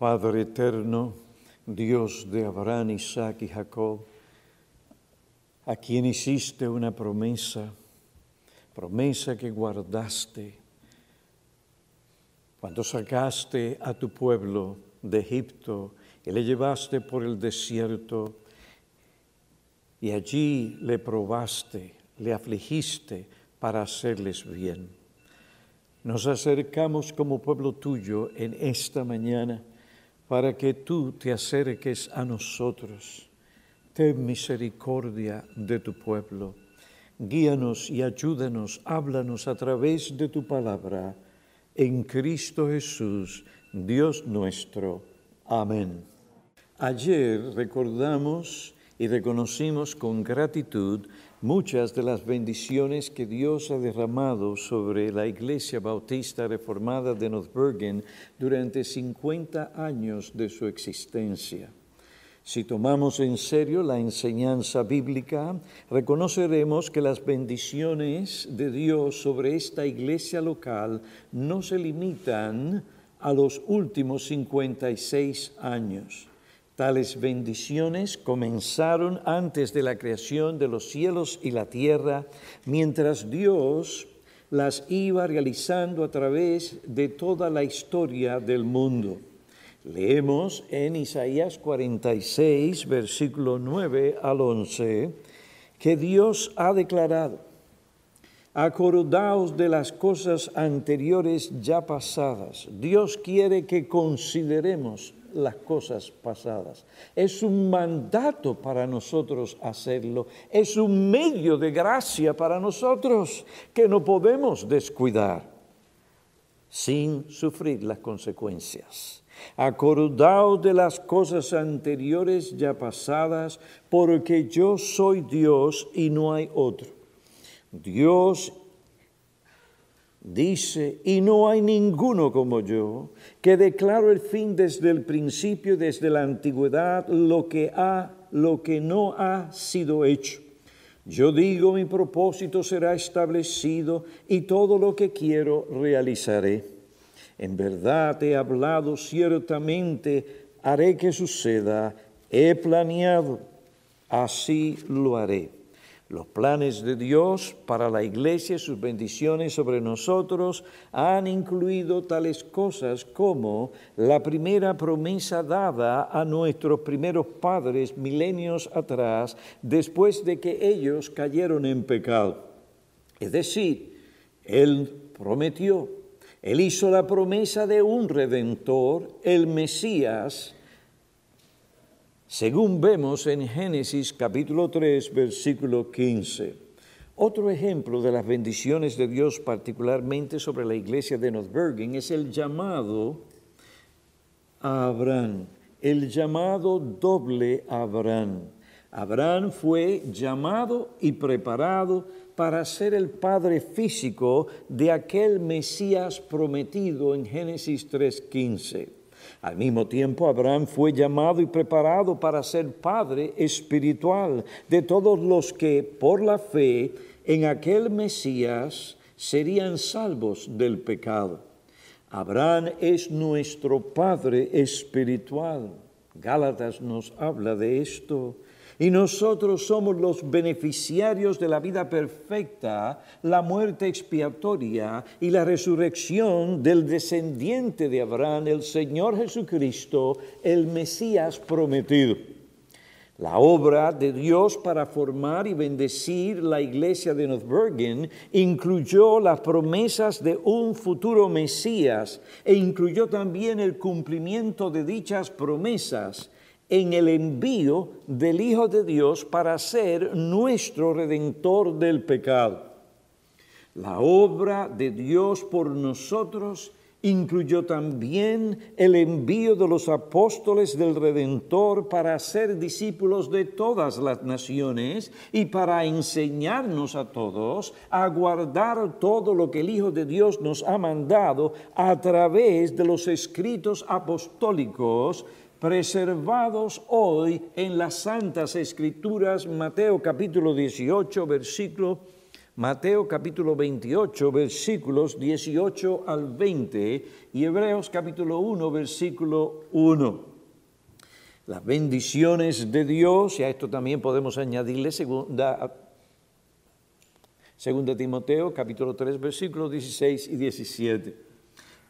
Padre eterno, Dios de Abraham, Isaac y Jacob, a quien hiciste una promesa, promesa que guardaste cuando sacaste a tu pueblo de Egipto y le llevaste por el desierto y allí le probaste, le afligiste para hacerles bien. Nos acercamos como pueblo tuyo en esta mañana para que tú te acerques a nosotros. Ten misericordia de tu pueblo. Guíanos y ayúdanos, háblanos a través de tu palabra. En Cristo Jesús, Dios nuestro. Amén. Ayer recordamos y reconocimos con gratitud muchas de las bendiciones que Dios ha derramado sobre la Iglesia Bautista Reformada de Northbergen durante 50 años de su existencia. Si tomamos en serio la enseñanza bíblica, reconoceremos que las bendiciones de Dios sobre esta iglesia local no se limitan a los últimos 56 años. Tales bendiciones comenzaron antes de la creación de los cielos y la tierra, mientras Dios las iba realizando a través de toda la historia del mundo. Leemos en Isaías 46, versículo 9 al 11, que Dios ha declarado, acordaos de las cosas anteriores ya pasadas. Dios quiere que consideremos las cosas pasadas. Es un mandato para nosotros hacerlo. Es un medio de gracia para nosotros que no podemos descuidar sin sufrir las consecuencias. Acordaos de las cosas anteriores ya pasadas, porque yo soy Dios y no hay otro. Dios dice, y no hay ninguno como yo, que declaro el fin desde el principio, desde la antigüedad, lo que ha, lo que no ha sido hecho. Yo digo, mi propósito será establecido y todo lo que quiero realizaré. En verdad he hablado ciertamente, haré que suceda, he planeado, así lo haré. Los planes de Dios para la iglesia y sus bendiciones sobre nosotros han incluido tales cosas como la primera promesa dada a nuestros primeros padres milenios atrás, después de que ellos cayeron en pecado. Es decir, Él prometió, Él hizo la promesa de un redentor, el Mesías, según vemos en Génesis capítulo 3, versículo 15. Otro ejemplo de las bendiciones de Dios, particularmente sobre la iglesia de Northbergen, es el llamado a Abraham, el llamado doble Abraham. Abraham fue llamado y preparado para ser el padre físico de aquel Mesías prometido en Génesis 3.15. Al mismo tiempo, Abraham fue llamado y preparado para ser padre espiritual de todos los que, por la fe en aquel Mesías, serían salvos del pecado. Abraham es nuestro Padre espiritual. Gálatas nos habla de esto y nosotros somos los beneficiarios de la vida perfecta, la muerte expiatoria y la resurrección del descendiente de Abraham, el Señor Jesucristo, el Mesías prometido. La obra de Dios para formar y bendecir la iglesia de Northbergen incluyó las promesas de un futuro Mesías e incluyó también el cumplimiento de dichas promesas en el envío del Hijo de Dios para ser nuestro redentor del pecado. La obra de Dios por nosotros incluyó también el envío de los apóstoles del Redentor para ser discípulos de todas las naciones y para enseñarnos a todos a guardar todo lo que el Hijo de Dios nos ha mandado a través de los escritos apostólicos preservados hoy en las Santas Escrituras, Mateo capítulo 18, versículo Mateo capítulo 28, versículos 18 al 20 y Hebreos capítulo 1, versículo 1. Las bendiciones de Dios, y a esto también podemos añadirle segunda, segunda Timoteo capítulo 3, versículos 16 y 17.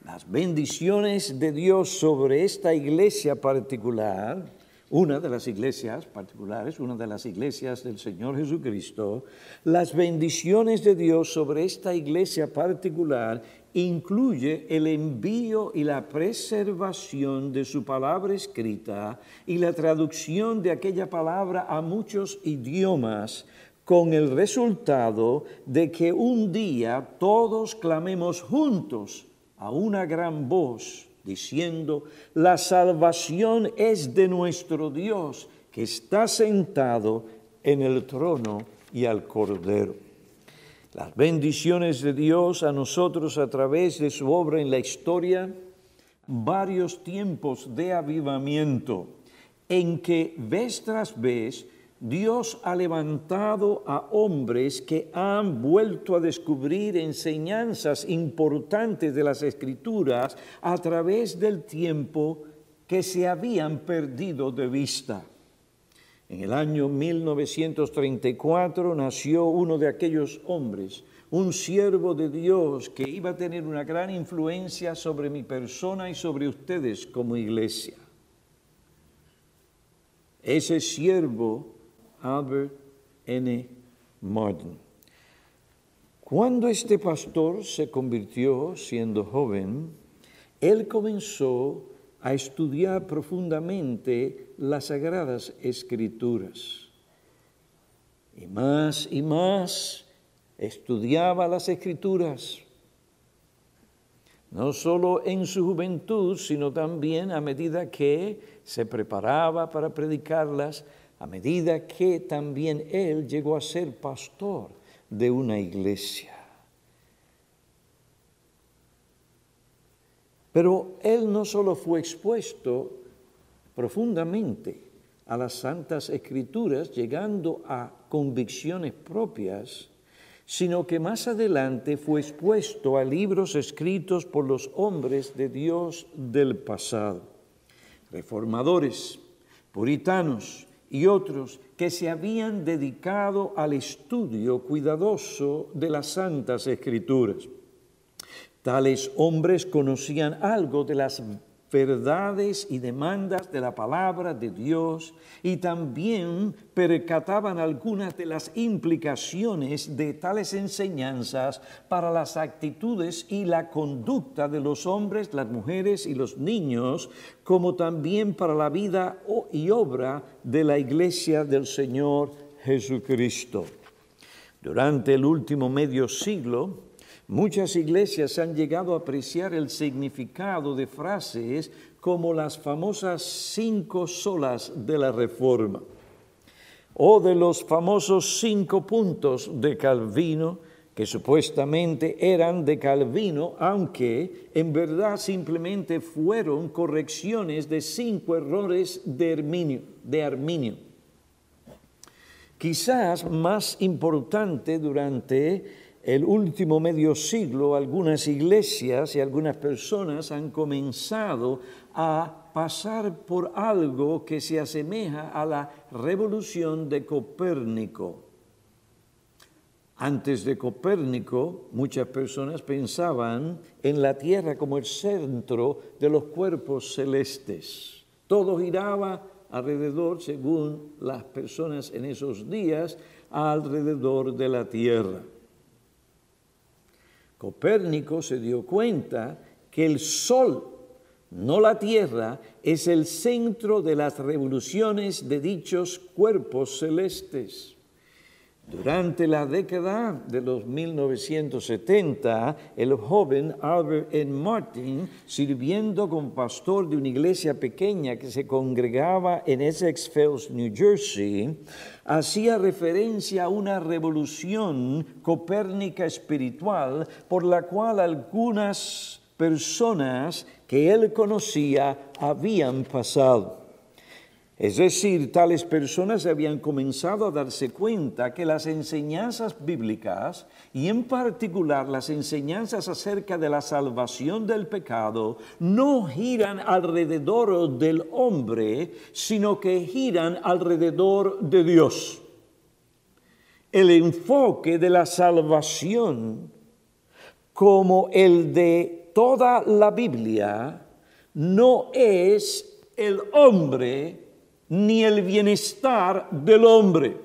Las bendiciones de Dios sobre esta iglesia particular una de las iglesias particulares, una de las iglesias del Señor Jesucristo, las bendiciones de Dios sobre esta iglesia particular incluye el envío y la preservación de su palabra escrita y la traducción de aquella palabra a muchos idiomas, con el resultado de que un día todos clamemos juntos a una gran voz diciendo, la salvación es de nuestro Dios que está sentado en el trono y al Cordero. Las bendiciones de Dios a nosotros a través de su obra en la historia, varios tiempos de avivamiento en que vez tras vez Dios ha levantado a hombres que han vuelto a descubrir enseñanzas importantes de las escrituras a través del tiempo que se habían perdido de vista. En el año 1934 nació uno de aquellos hombres, un siervo de Dios que iba a tener una gran influencia sobre mi persona y sobre ustedes como iglesia. Ese siervo Albert N. Martin. Cuando este pastor se convirtió siendo joven, él comenzó a estudiar profundamente las sagradas escrituras. Y más y más estudiaba las escrituras, no solo en su juventud, sino también a medida que se preparaba para predicarlas a medida que también él llegó a ser pastor de una iglesia. Pero él no solo fue expuesto profundamente a las santas escrituras, llegando a convicciones propias, sino que más adelante fue expuesto a libros escritos por los hombres de Dios del pasado, reformadores, puritanos, y otros que se habían dedicado al estudio cuidadoso de las santas escrituras. Tales hombres conocían algo de las verdades y demandas de la palabra de Dios y también percataban algunas de las implicaciones de tales enseñanzas para las actitudes y la conducta de los hombres, las mujeres y los niños, como también para la vida y obra de la iglesia del Señor Jesucristo. Durante el último medio siglo, Muchas iglesias han llegado a apreciar el significado de frases como las famosas cinco solas de la Reforma o de los famosos cinco puntos de Calvino, que supuestamente eran de Calvino, aunque en verdad simplemente fueron correcciones de cinco errores de Arminio. De Arminio. Quizás más importante durante el último medio siglo algunas iglesias y algunas personas han comenzado a pasar por algo que se asemeja a la revolución de Copérnico. Antes de Copérnico, muchas personas pensaban en la Tierra como el centro de los cuerpos celestes. Todo giraba alrededor, según las personas en esos días, alrededor de la Tierra. Copérnico se dio cuenta que el Sol, no la Tierra, es el centro de las revoluciones de dichos cuerpos celestes. Durante la década de los 1970, el joven Albert N. Martin, sirviendo como pastor de una iglesia pequeña que se congregaba en Essex Fells, New Jersey, hacía referencia a una revolución copérnica espiritual por la cual algunas personas que él conocía habían pasado. Es decir, tales personas habían comenzado a darse cuenta que las enseñanzas bíblicas, y en particular las enseñanzas acerca de la salvación del pecado, no giran alrededor del hombre, sino que giran alrededor de Dios. El enfoque de la salvación, como el de toda la Biblia, no es el hombre, ni el bienestar del hombre.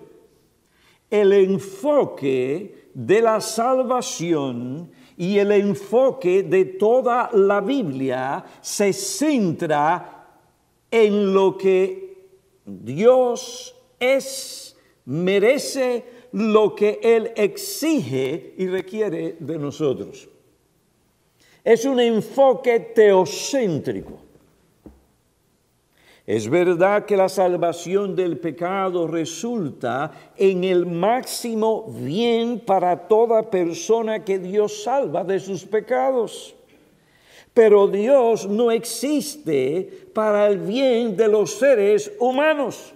El enfoque de la salvación y el enfoque de toda la Biblia se centra en lo que Dios es, merece, lo que Él exige y requiere de nosotros. Es un enfoque teocéntrico. Es verdad que la salvación del pecado resulta en el máximo bien para toda persona que Dios salva de sus pecados. Pero Dios no existe para el bien de los seres humanos.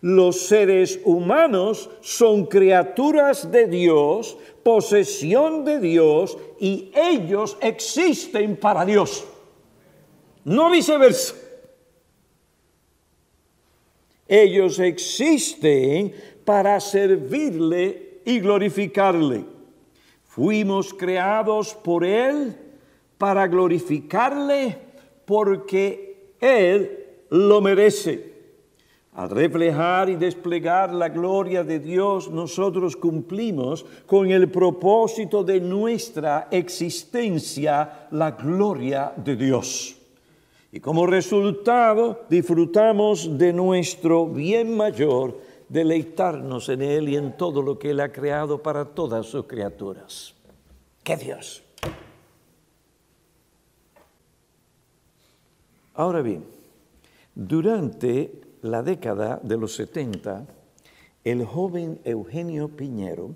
Los seres humanos son criaturas de Dios, posesión de Dios, y ellos existen para Dios. No viceversa. Ellos existen para servirle y glorificarle. Fuimos creados por Él para glorificarle porque Él lo merece. Al reflejar y desplegar la gloria de Dios, nosotros cumplimos con el propósito de nuestra existencia, la gloria de Dios. Y como resultado disfrutamos de nuestro bien mayor, deleitarnos en Él y en todo lo que Él ha creado para todas sus criaturas. ¡Qué Dios! Ahora bien, durante la década de los 70, el joven Eugenio Piñero,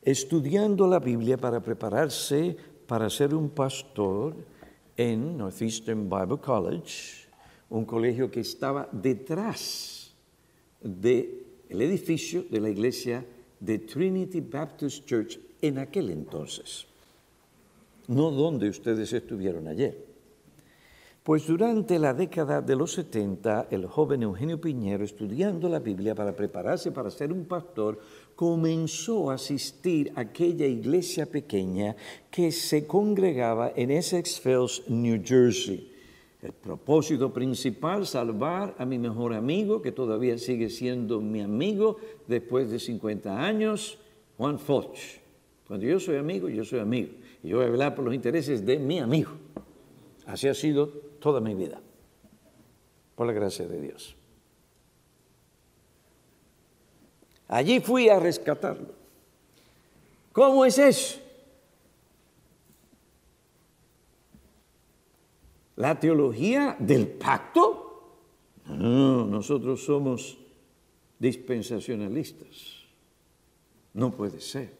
estudiando la Biblia para prepararse para ser un pastor, en Northeastern Bible College, un colegio que estaba detrás del edificio de la iglesia de Trinity Baptist Church en aquel entonces, no donde ustedes estuvieron ayer. Pues durante la década de los 70, el joven Eugenio Piñero, estudiando la Biblia para prepararse para ser un pastor, comenzó a asistir a aquella iglesia pequeña que se congregaba en Essex Fells, New Jersey. El propósito principal, salvar a mi mejor amigo, que todavía sigue siendo mi amigo después de 50 años, Juan Foch. Cuando yo soy amigo, yo soy amigo. Y yo voy a hablar por los intereses de mi amigo. Así ha sido toda mi vida, por la gracia de Dios. Allí fui a rescatarlo. ¿Cómo es eso? ¿La teología del pacto? No, nosotros somos dispensacionalistas. No puede ser.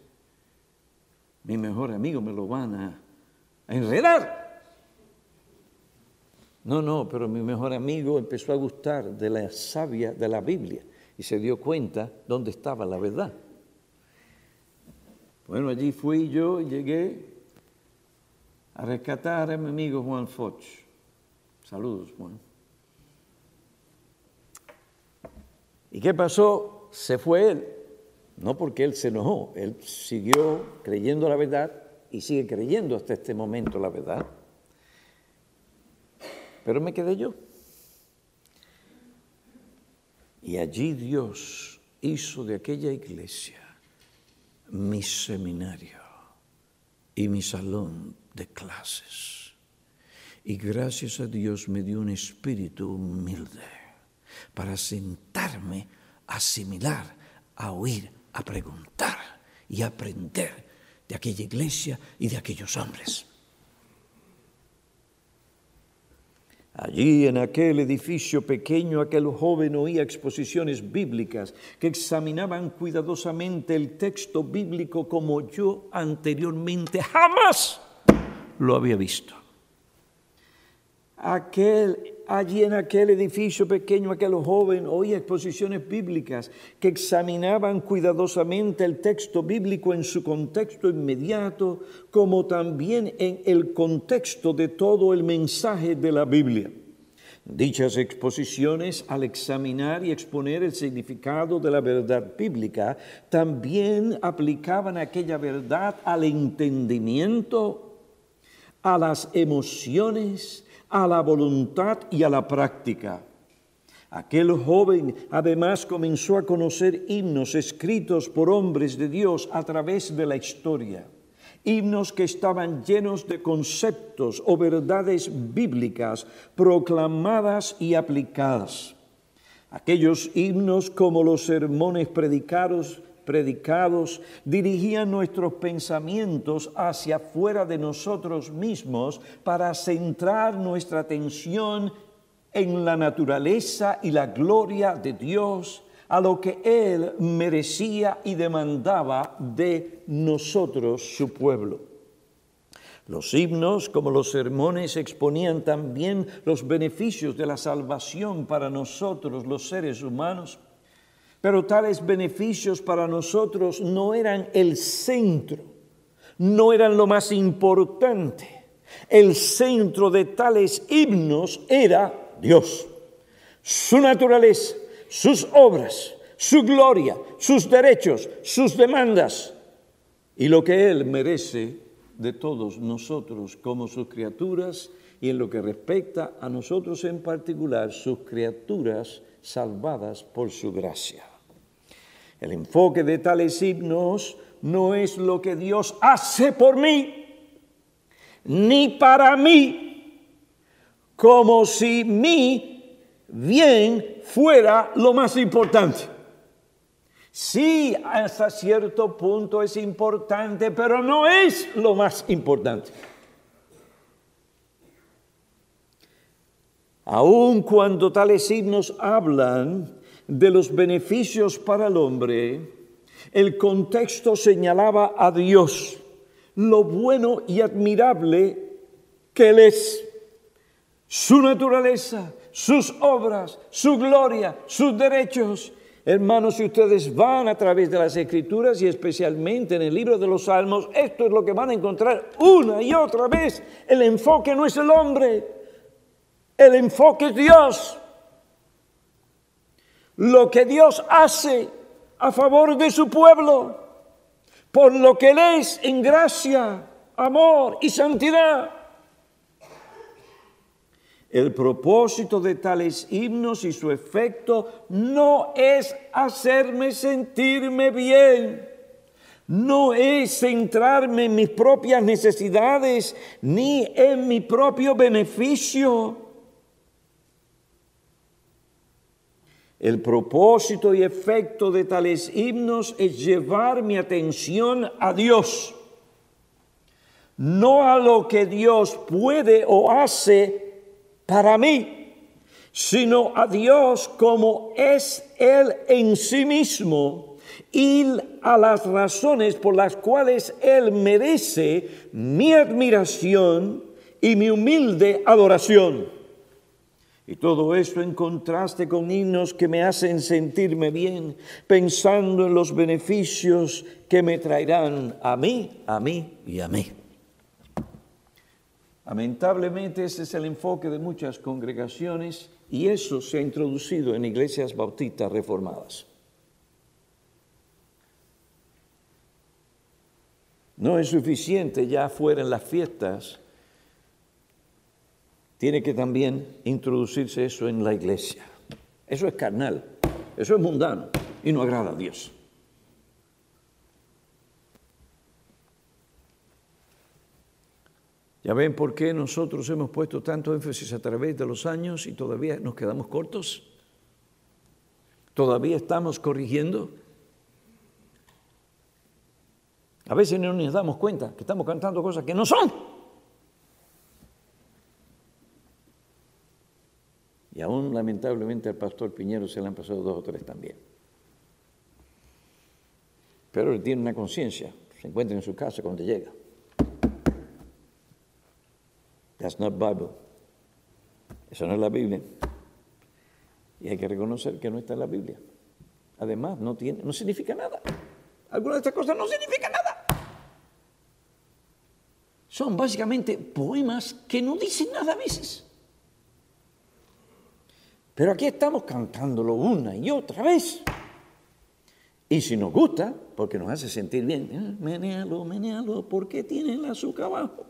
Mi mejor amigo me lo van a, enredar. No, no, pero mi mejor amigo empezó a gustar de la sabia de la Biblia y se dio cuenta dónde estaba la verdad. Bueno, allí fui yo y llegué a rescatar a mi amigo Juan Foch. Saludos, Juan. ¿Y qué pasó? Se fue él. No porque él se enojó, él siguió creyendo la verdad y sigue creyendo hasta este momento la verdad. Pero me quedé yo. Y allí Dios hizo de aquella iglesia mi seminario y mi salón de clases. Y gracias a Dios me dio un espíritu humilde para sentarme, asimilar, a oír, a preguntar y aprender de aquella iglesia y de aquellos hombres. Allí en aquel edificio pequeño aquel joven oía exposiciones bíblicas que examinaban cuidadosamente el texto bíblico como yo anteriormente jamás lo había visto. Aquel allí en aquel edificio pequeño, aquel joven oía exposiciones bíblicas que examinaban cuidadosamente el texto bíblico en su contexto inmediato, como también en el contexto de todo el mensaje de la Biblia. Dichas exposiciones, al examinar y exponer el significado de la verdad bíblica, también aplicaban aquella verdad al entendimiento, a las emociones, a la voluntad y a la práctica. Aquel joven además comenzó a conocer himnos escritos por hombres de Dios a través de la historia himnos que estaban llenos de conceptos o verdades bíblicas proclamadas y aplicadas. Aquellos himnos como los sermones predicados, predicados dirigían nuestros pensamientos hacia fuera de nosotros mismos para centrar nuestra atención en la naturaleza y la gloria de Dios a lo que Él merecía y demandaba de nosotros, su pueblo. Los himnos, como los sermones, exponían también los beneficios de la salvación para nosotros, los seres humanos. Pero tales beneficios para nosotros no eran el centro, no eran lo más importante. El centro de tales himnos era Dios, su naturaleza, sus obras, su gloria, sus derechos, sus demandas y lo que Él merece de todos nosotros como sus criaturas y en lo que respecta a nosotros en particular, sus criaturas salvadas por su gracia. El enfoque de tales himnos no es lo que Dios hace por mí, ni para mí, como si mi bien fuera lo más importante. Sí, hasta cierto punto es importante, pero no es lo más importante. Aun cuando tales signos hablan de los beneficios para el hombre, el contexto señalaba a Dios, lo bueno y admirable que Él es, su naturaleza, sus obras, su gloria, sus derechos. Hermanos, si ustedes van a través de las escrituras y especialmente en el libro de los salmos, esto es lo que van a encontrar una y otra vez. El enfoque no es el hombre, el enfoque es Dios. Lo que Dios hace a favor de su pueblo, por lo que Él es en gracia, amor y santidad. El propósito de tales himnos y su efecto no es hacerme sentirme bien, no es centrarme en mis propias necesidades ni en mi propio beneficio. El propósito y efecto de tales himnos es llevar mi atención a Dios, no a lo que Dios puede o hace para mí, sino a Dios como es Él en sí mismo y a las razones por las cuales Él merece mi admiración y mi humilde adoración. Y todo esto en contraste con himnos que me hacen sentirme bien, pensando en los beneficios que me traerán a mí, a mí y a mí. Lamentablemente ese es el enfoque de muchas congregaciones y eso se ha introducido en iglesias bautistas reformadas. No es suficiente ya fuera en las fiestas, tiene que también introducirse eso en la iglesia. Eso es carnal, eso es mundano y no agrada a Dios. ¿Ya ven por qué nosotros hemos puesto tanto énfasis a través de los años y todavía nos quedamos cortos? ¿Todavía estamos corrigiendo? A veces no nos damos cuenta que estamos cantando cosas que no son. Y aún lamentablemente al pastor Piñero se le han pasado dos o tres también. Pero él tiene una conciencia, se encuentra en su casa cuando llega. That's not Bible. Eso no es la Biblia. Y hay que reconocer que no está en la Biblia. Además, no, tiene, no significa nada. Algunas de estas cosas no significan nada. Son básicamente poemas que no dicen nada a veces. Pero aquí estamos cantándolo una y otra vez. Y si nos gusta, porque nos hace sentir bien, eh, menealo, menealo, ¿por qué tiene el azúcar abajo?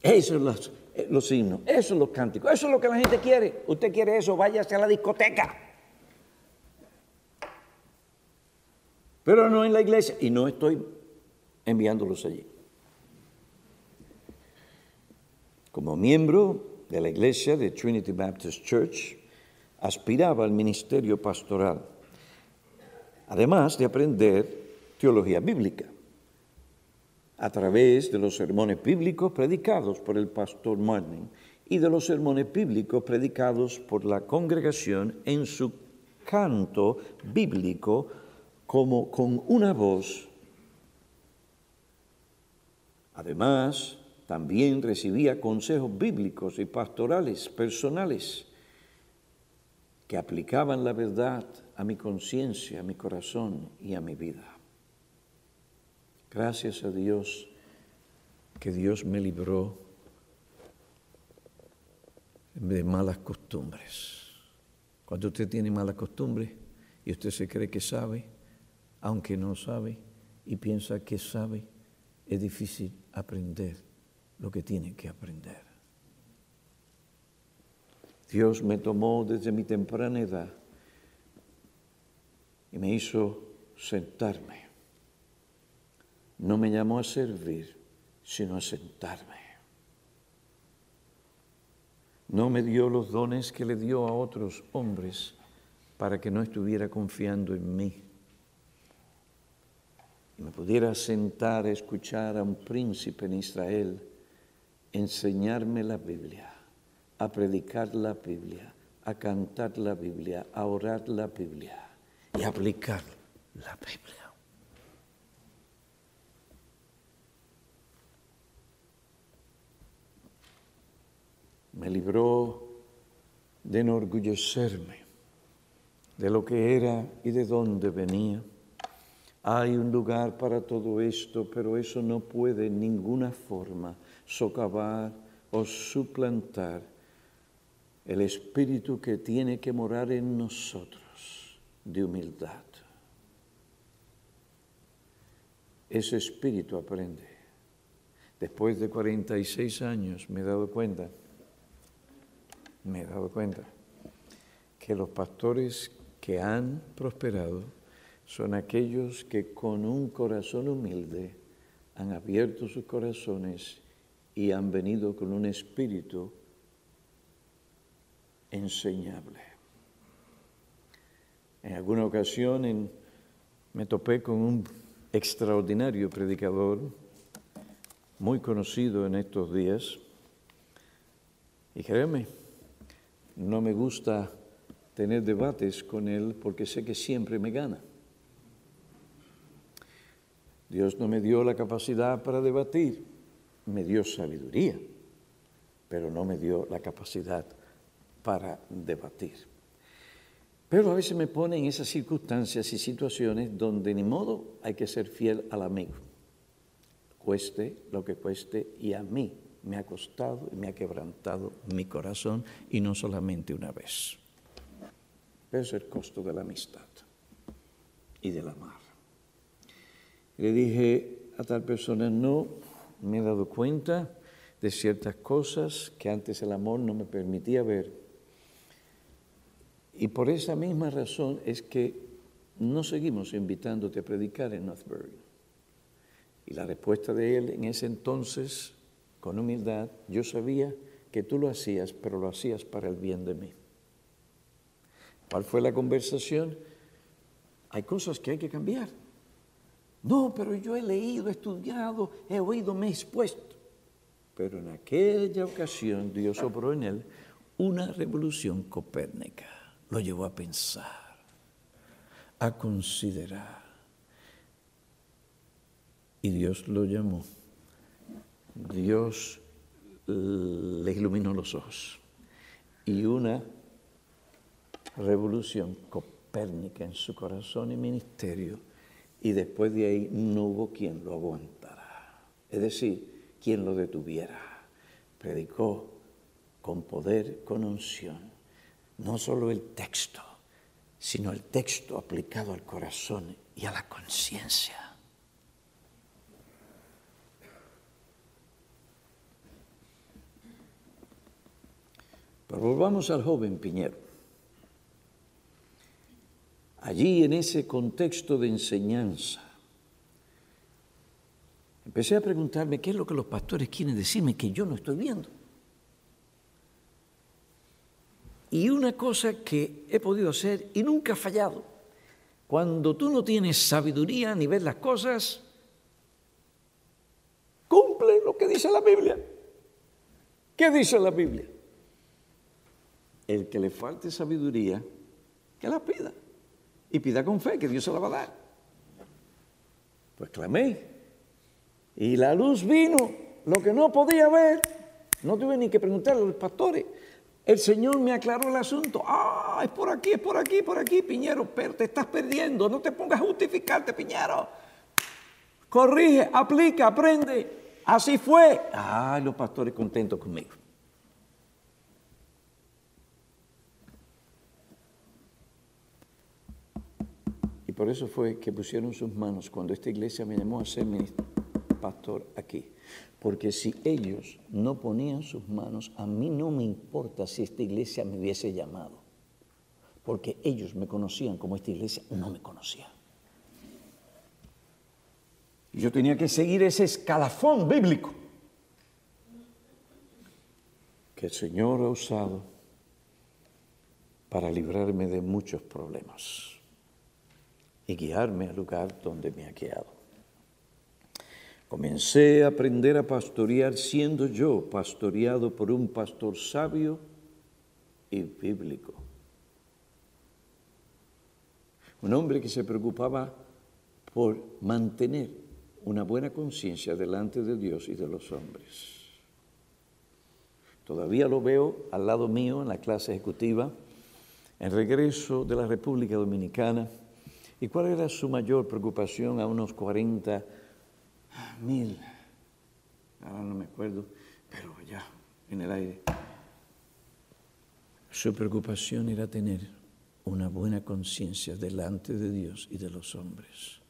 Eso es los, eh, los himnos, eso es los cánticos, eso es lo que la gente quiere. Usted quiere eso, váyase a la discoteca. Pero no en la iglesia, y no estoy enviándolos allí. Como miembro de la iglesia de Trinity Baptist Church, aspiraba al ministerio pastoral, además de aprender teología bíblica a través de los sermones bíblicos predicados por el pastor Martin y de los sermones bíblicos predicados por la congregación en su canto bíblico como con una voz. Además, también recibía consejos bíblicos y pastorales personales que aplicaban la verdad a mi conciencia, a mi corazón y a mi vida. Gracias a Dios que Dios me libró de malas costumbres. Cuando usted tiene malas costumbres y usted se cree que sabe, aunque no sabe y piensa que sabe, es difícil aprender lo que tiene que aprender. Dios me tomó desde mi temprana edad y me hizo sentarme no me llamó a servir, sino a sentarme. No me dio los dones que le dio a otros hombres para que no estuviera confiando en mí. Y me pudiera sentar a escuchar a un príncipe en Israel enseñarme la Biblia, a predicar la Biblia, a cantar la Biblia, a orar la Biblia y aplicar la Biblia. me libró de enorgullecerme de lo que era y de dónde venía. Hay un lugar para todo esto, pero eso no puede en ninguna forma socavar o suplantar el espíritu que tiene que morar en nosotros de humildad. Ese espíritu aprende. Después de 46 años me he dado cuenta me he dado cuenta que los pastores que han prosperado son aquellos que con un corazón humilde han abierto sus corazones y han venido con un espíritu enseñable. En alguna ocasión me topé con un extraordinario predicador, muy conocido en estos días, y créeme, no me gusta tener debates con él porque sé que siempre me gana. Dios no me dio la capacidad para debatir, me dio sabiduría, pero no me dio la capacidad para debatir. Pero a veces me pone en esas circunstancias y situaciones donde ni modo hay que ser fiel al amigo, cueste lo que cueste y a mí me ha costado y me ha quebrantado mi corazón y no solamente una vez. es el costo de la amistad y del amar. Le dije a tal persona, no, me he dado cuenta de ciertas cosas que antes el amor no me permitía ver. Y por esa misma razón es que no seguimos invitándote a predicar en Northbury. Y la respuesta de él en ese entonces con humildad, yo sabía que tú lo hacías, pero lo hacías para el bien de mí. ¿Cuál fue la conversación? Hay cosas que hay que cambiar. No, pero yo he leído, he estudiado, he oído, me he expuesto. Pero en aquella ocasión Dios obró en él una revolución copérnica. Lo llevó a pensar, a considerar. Y Dios lo llamó Dios le iluminó los ojos y una revolución copérnica en su corazón y ministerio y después de ahí no hubo quien lo aguantara, es decir, quien lo detuviera. Predicó con poder, con unción, no solo el texto, sino el texto aplicado al corazón y a la conciencia. Pero volvamos al joven Piñero. Allí en ese contexto de enseñanza, empecé a preguntarme qué es lo que los pastores quieren decirme que yo no estoy viendo. Y una cosa que he podido hacer y nunca ha fallado, cuando tú no tienes sabiduría ni ves las cosas, cumple lo que dice la Biblia. ¿Qué dice la Biblia? El que le falte sabiduría, que la pida. Y pida con fe, que Dios se la va a dar. Pues clamé. Y la luz vino, lo que no podía ver. No tuve ni que preguntarle a los pastores. El Señor me aclaró el asunto. Ah, es por aquí, es por aquí, por aquí, Piñero, pero te estás perdiendo. No te pongas a justificarte, Piñero. Corrige, aplica, aprende. Así fue. Ay, los pastores contentos conmigo. Por eso fue que pusieron sus manos cuando esta iglesia me llamó a ser pastor aquí. Porque si ellos no ponían sus manos, a mí no me importa si esta iglesia me hubiese llamado. Porque ellos me conocían como esta iglesia no me conocía. Y yo tenía que seguir ese escalafón bíblico que el Señor ha usado para librarme de muchos problemas y guiarme al lugar donde me ha guiado. Comencé a aprender a pastorear siendo yo pastoreado por un pastor sabio y bíblico. Un hombre que se preocupaba por mantener una buena conciencia delante de Dios y de los hombres. Todavía lo veo al lado mío en la clase ejecutiva, en regreso de la República Dominicana. ¿Y cuál era su mayor preocupación a unos 40 mil, ahora no me acuerdo, pero ya en el aire. Su preocupación era tener una buena conciencia delante de Dios y de los hombres.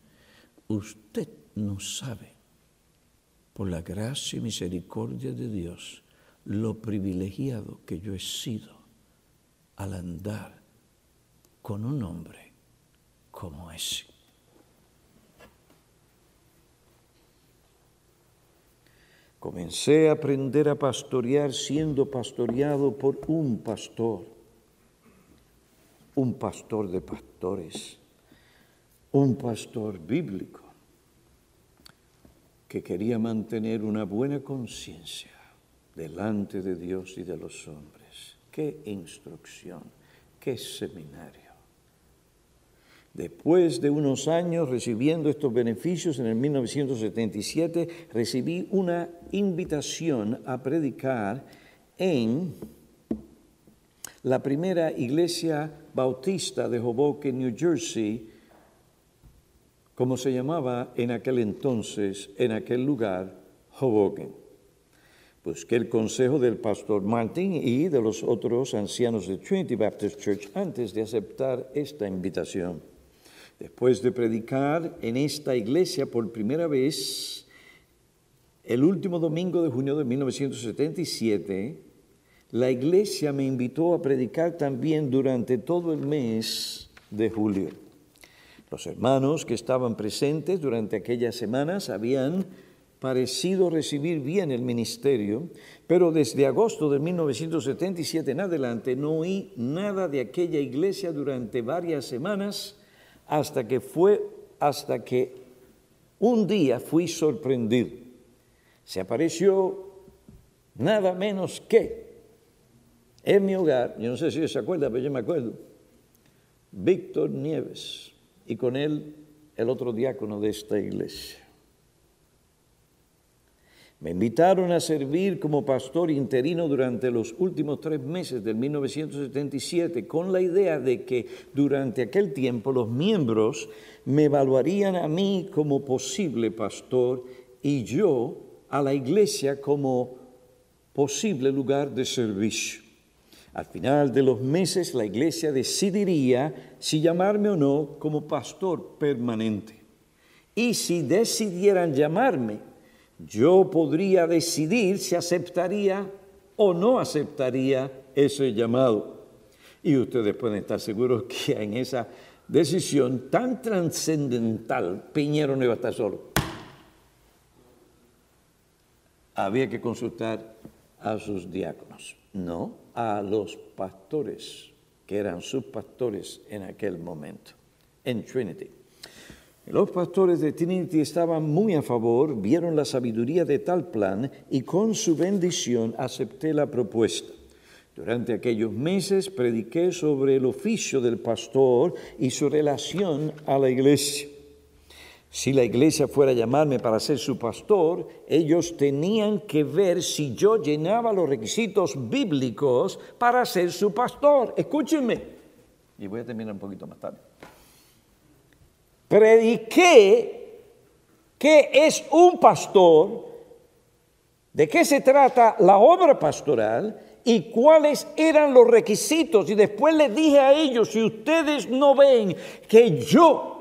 Usted no sabe, por la gracia y misericordia de Dios, lo privilegiado que yo he sido al andar con un hombre como ese. Comencé a aprender a pastorear siendo pastoreado por un pastor, un pastor de pastores, un pastor bíblico que quería mantener una buena conciencia delante de Dios y de los hombres. Qué instrucción, qué seminario. Después de unos años recibiendo estos beneficios, en el 1977 recibí una invitación a predicar en la primera iglesia bautista de Hoboken, New Jersey, como se llamaba en aquel entonces, en aquel lugar, Hoboken. Busqué el consejo del pastor Martin y de los otros ancianos de Trinity Baptist Church antes de aceptar esta invitación. Después de predicar en esta iglesia por primera vez, el último domingo de junio de 1977, la iglesia me invitó a predicar también durante todo el mes de julio. Los hermanos que estaban presentes durante aquellas semanas habían parecido recibir bien el ministerio, pero desde agosto de 1977 en adelante no oí nada de aquella iglesia durante varias semanas hasta que fue, hasta que un día fui sorprendido. Se apareció nada menos que en mi hogar, yo no sé si se acuerda, pero yo me acuerdo, Víctor Nieves y con él el otro diácono de esta iglesia. Me invitaron a servir como pastor interino durante los últimos tres meses del 1977 con la idea de que durante aquel tiempo los miembros me evaluarían a mí como posible pastor y yo a la iglesia como posible lugar de servicio. Al final de los meses la iglesia decidiría si llamarme o no como pastor permanente. Y si decidieran llamarme, yo podría decidir si aceptaría o no aceptaría ese llamado. Y ustedes pueden estar seguros que en esa decisión tan trascendental Piñero no iba a estar solo. Había que consultar a sus diáconos, no a los pastores, que eran sus pastores en aquel momento, en Trinity. Los pastores de Trinity estaban muy a favor, vieron la sabiduría de tal plan y con su bendición acepté la propuesta. Durante aquellos meses prediqué sobre el oficio del pastor y su relación a la iglesia. Si la iglesia fuera a llamarme para ser su pastor, ellos tenían que ver si yo llenaba los requisitos bíblicos para ser su pastor. Escúchenme. Y voy a terminar un poquito más tarde prediqué qué es un pastor, de qué se trata la obra pastoral y cuáles eran los requisitos. Y después les dije a ellos, si ustedes no ven que yo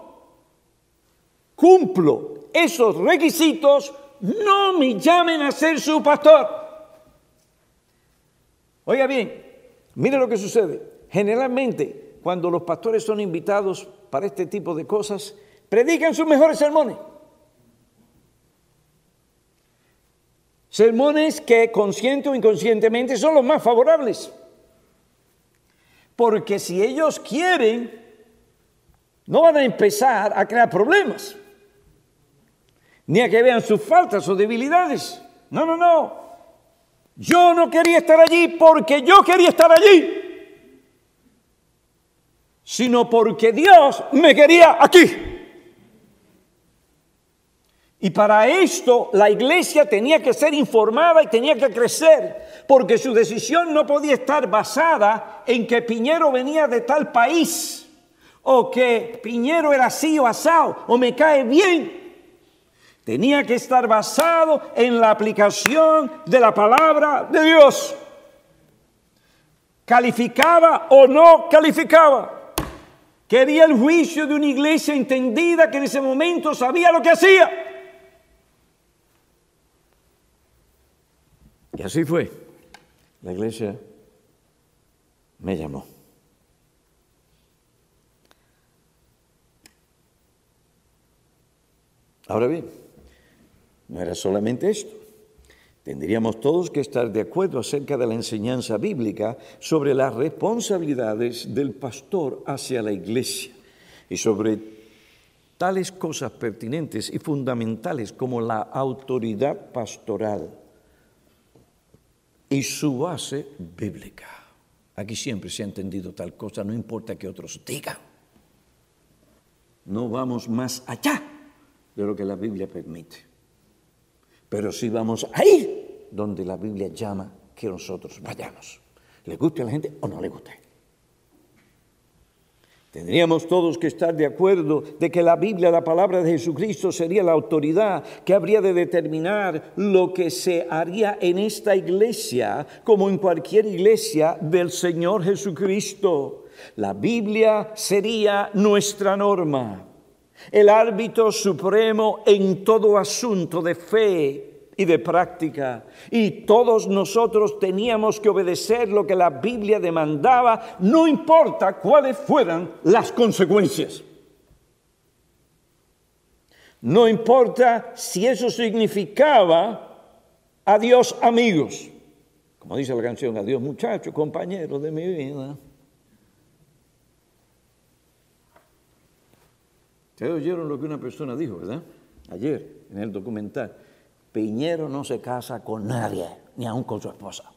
cumplo esos requisitos, no me llamen a ser su pastor. Oiga bien, mire lo que sucede. Generalmente, cuando los pastores son invitados para este tipo de cosas, predican sus mejores sermones. Sermones que consciente o inconscientemente son los más favorables. Porque si ellos quieren, no van a empezar a crear problemas, ni a que vean sus faltas o debilidades. No, no, no. Yo no quería estar allí porque yo quería estar allí sino porque Dios me quería aquí. Y para esto la iglesia tenía que ser informada y tenía que crecer, porque su decisión no podía estar basada en que Piñero venía de tal país, o que Piñero era así o asado, o me cae bien. Tenía que estar basado en la aplicación de la palabra de Dios. ¿Calificaba o no calificaba? Quería el juicio de una iglesia entendida que en ese momento sabía lo que hacía. Y así fue. La iglesia me llamó. Ahora bien, no era solamente esto. Tendríamos todos que estar de acuerdo acerca de la enseñanza bíblica sobre las responsabilidades del pastor hacia la iglesia y sobre tales cosas pertinentes y fundamentales como la autoridad pastoral y su base bíblica. Aquí siempre se ha entendido tal cosa, no importa que otros digan. No vamos más allá de lo que la Biblia permite. Pero sí vamos a ir donde la Biblia llama que nosotros vayamos. ¿Le guste a la gente o no le guste? Tendríamos todos que estar de acuerdo de que la Biblia, la palabra de Jesucristo, sería la autoridad que habría de determinar lo que se haría en esta iglesia, como en cualquier iglesia del Señor Jesucristo. La Biblia sería nuestra norma el árbitro supremo en todo asunto de fe y de práctica. Y todos nosotros teníamos que obedecer lo que la Biblia demandaba, no importa cuáles fueran las consecuencias. No importa si eso significaba adiós amigos, como dice la canción, adiós muchachos, compañeros de mi vida. Ustedes oyeron lo que una persona dijo, ¿verdad? Ayer, en el documental. Piñero no se casa con nadie, ni aun con su esposa.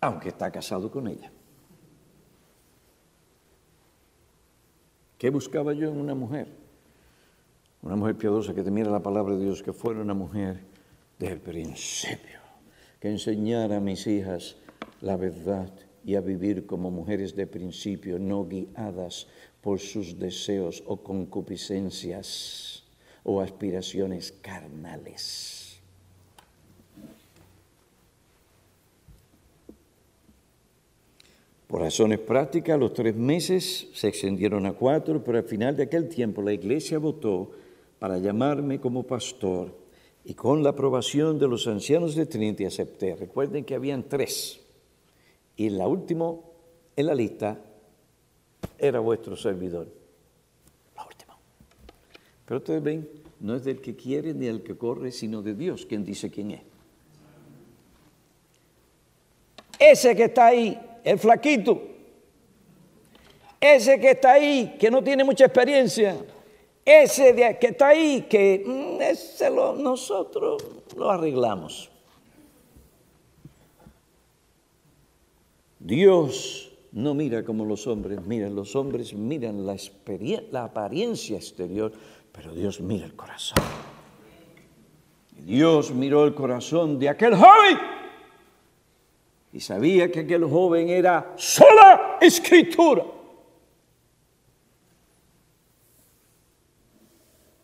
Aunque está casado con ella. ¿Qué buscaba yo en una mujer? una mujer piadosa que temiera la palabra de Dios, que fuera una mujer del principio, que enseñara a mis hijas la verdad y a vivir como mujeres de principio, no guiadas por sus deseos o concupiscencias o aspiraciones carnales. Por razones prácticas, los tres meses se extendieron a cuatro, pero al final de aquel tiempo la iglesia votó para llamarme como pastor y con la aprobación de los ancianos de Trinity acepté. Recuerden que habían tres y la última en la lista era vuestro servidor. Pero ustedes ven, no es del que quiere ni del que corre, sino de Dios quien dice quién es. Ese que está ahí el flaquito, ese que está ahí, que no tiene mucha experiencia, ese que está ahí, que mm, ese lo, nosotros lo arreglamos. Dios no mira como los hombres miran, los hombres miran la apariencia exterior, pero Dios mira el corazón. Dios miró el corazón de aquel joven y sabía que aquel joven era sola escritura.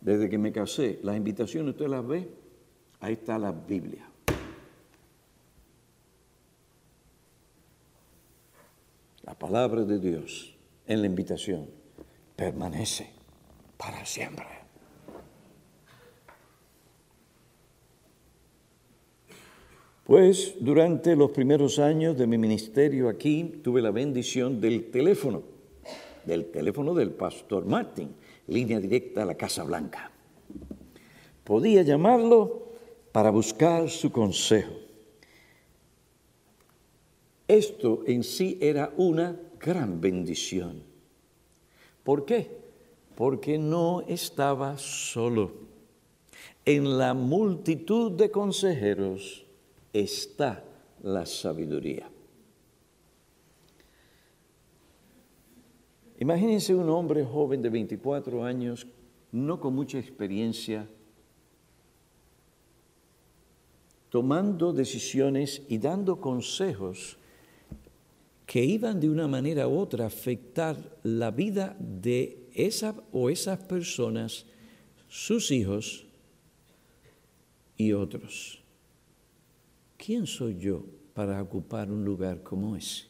Desde que me casé, las invitaciones usted las ve, ahí está la Biblia. La palabra de Dios en la invitación permanece para siempre. Pues durante los primeros años de mi ministerio aquí tuve la bendición del teléfono, del teléfono del pastor Martin, línea directa a la Casa Blanca. Podía llamarlo para buscar su consejo. Esto en sí era una gran bendición. ¿Por qué? Porque no estaba solo. En la multitud de consejeros, está la sabiduría. Imagínense un hombre joven de 24 años, no con mucha experiencia, tomando decisiones y dando consejos que iban de una manera u otra a afectar la vida de esa o esas personas, sus hijos y otros. ¿quién soy yo para ocupar un lugar como ese?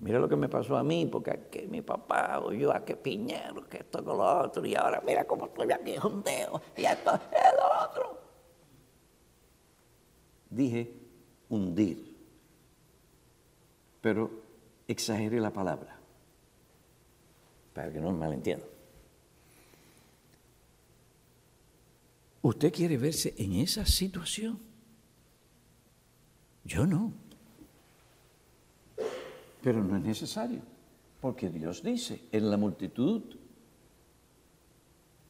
Mira lo que me pasó a mí, porque aquí mi papá o yo, a qué piñero, que esto con lo otro, y ahora mira cómo estoy aquí junteo, y esto es lo otro. Dije hundir, pero exagere la palabra, para que no me malentiendan. ¿Usted quiere verse en esa situación? Yo no. Pero no es necesario, porque Dios dice, en la multitud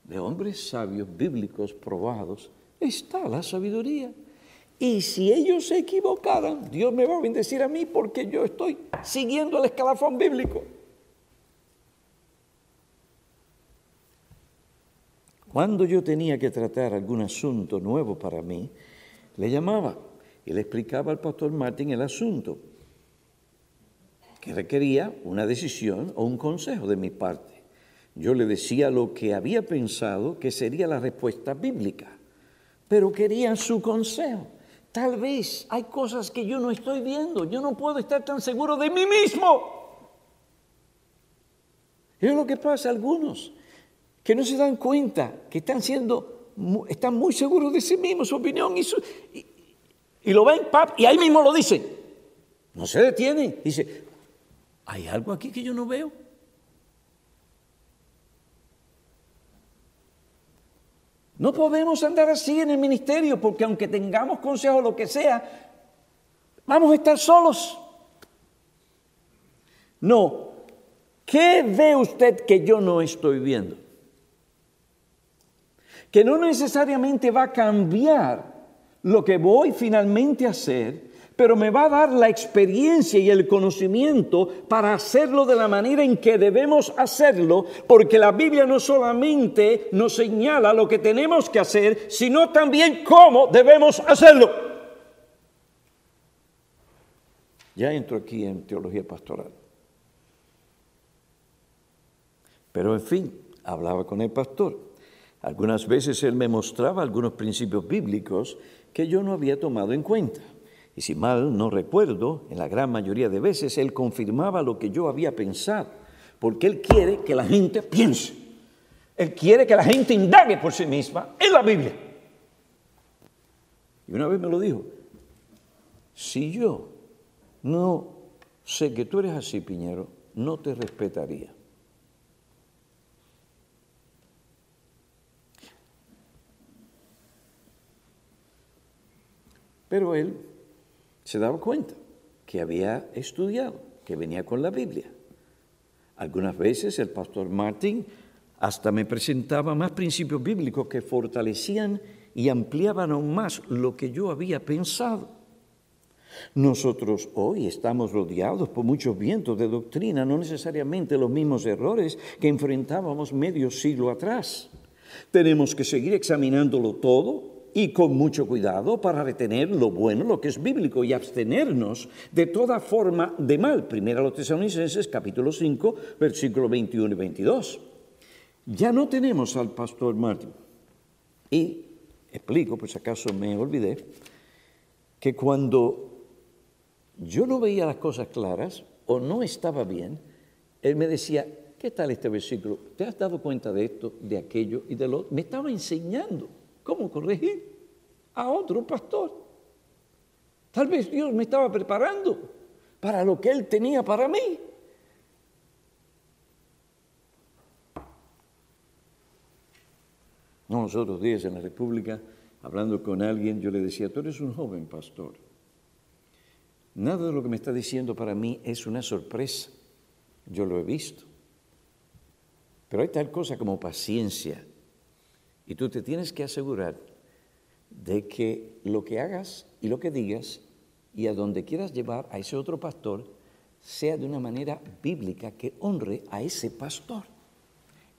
de hombres sabios bíblicos probados está la sabiduría. Y si ellos se equivocaran, Dios me va a bendecir a mí porque yo estoy siguiendo el escalafón bíblico. Cuando yo tenía que tratar algún asunto nuevo para mí, le llamaba y le explicaba al pastor Martín el asunto, que requería una decisión o un consejo de mi parte. Yo le decía lo que había pensado que sería la respuesta bíblica, pero quería su consejo. Tal vez hay cosas que yo no estoy viendo. Yo no puedo estar tan seguro de mí mismo. Es lo que pasa a algunos que no se dan cuenta que están siendo, están muy seguros de sí mismos, su opinión y, y, lo ven, pap, y ahí mismo lo dicen. No se detienen. Dice, hay algo aquí que yo no veo. No podemos andar así en el ministerio porque aunque tengamos consejo lo que sea, vamos a estar solos. No. ¿Qué ve usted que yo no estoy viendo? Que no necesariamente va a cambiar lo que voy finalmente a hacer, pero me va a dar la experiencia y el conocimiento para hacerlo de la manera en que debemos hacerlo, porque la Biblia no solamente nos señala lo que tenemos que hacer, sino también cómo debemos hacerlo. Ya entro aquí en teología pastoral. Pero en fin, hablaba con el pastor. Algunas veces él me mostraba algunos principios bíblicos que yo no había tomado en cuenta. Y si mal no recuerdo, en la gran mayoría de veces él confirmaba lo que yo había pensado, porque él quiere que la gente piense. Él quiere que la gente indague por sí misma en la Biblia. Y una vez me lo dijo, si yo no sé que tú eres así, Piñero, no te respetaría. Pero él se daba cuenta que había estudiado, que venía con la Biblia. Algunas veces el pastor Martín hasta me presentaba más principios bíblicos que fortalecían y ampliaban aún más lo que yo había pensado. Nosotros hoy estamos rodeados por muchos vientos de doctrina, no necesariamente los mismos errores que enfrentábamos medio siglo atrás. Tenemos que seguir examinándolo todo y con mucho cuidado para retener lo bueno, lo que es bíblico y abstenernos de toda forma de mal. Primero los tesalonicenses capítulo 5, versículo 21 y 22. Ya no tenemos al pastor Martin. Y explico, pues acaso me olvidé, que cuando yo no veía las cosas claras o no estaba bien, él me decía, ¿qué tal este versículo? ¿Te has dado cuenta de esto, de aquello y de lo otro? Me estaba enseñando cómo corregir a otro pastor. Tal vez Dios me estaba preparando para lo que Él tenía para mí. No, los otros días en la República, hablando con alguien, yo le decía, tú eres un joven pastor. Nada de lo que me está diciendo para mí es una sorpresa. Yo lo he visto. Pero hay tal cosa como paciencia y tú te tienes que asegurar de que lo que hagas y lo que digas y a donde quieras llevar a ese otro pastor sea de una manera bíblica que honre a ese pastor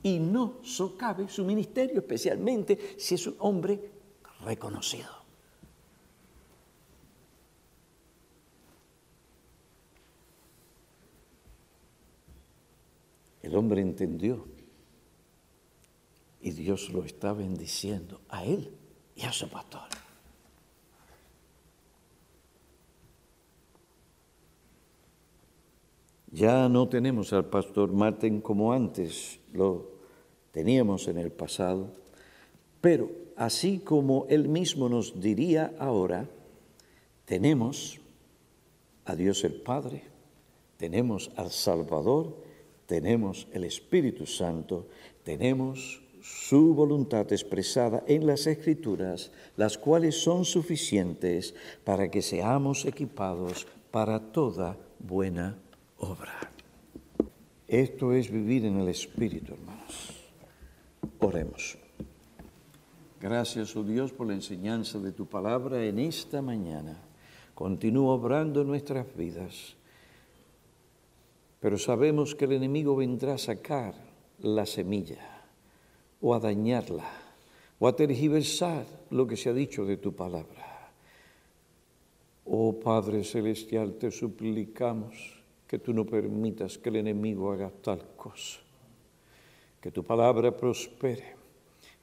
y no socave su ministerio, especialmente si es un hombre reconocido. El hombre entendió y Dios lo está bendiciendo a él y a su pastor. Ya no tenemos al pastor Martín como antes lo teníamos en el pasado, pero así como él mismo nos diría ahora, tenemos a Dios el Padre, tenemos al Salvador, tenemos el Espíritu Santo, tenemos su voluntad expresada en las escrituras, las cuales son suficientes para que seamos equipados para toda buena obra. Esto es vivir en el Espíritu, hermanos. Oremos. Gracias, oh Dios, por la enseñanza de tu palabra en esta mañana. Continúa obrando nuestras vidas. Pero sabemos que el enemigo vendrá a sacar la semilla o a dañarla o a tergiversar lo que se ha dicho de tu palabra. Oh Padre Celestial, te suplicamos que tú no permitas que el enemigo haga tal cosa, que tu palabra prospere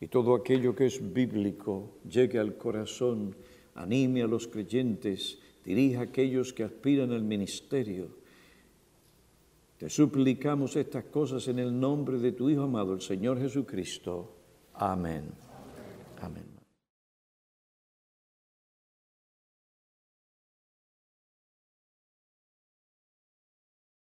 y todo aquello que es bíblico llegue al corazón, anime a los creyentes, dirija a aquellos que aspiran al ministerio te suplicamos estas cosas en el nombre de tu Hijo amado, el Señor Jesucristo. Amén. Amén.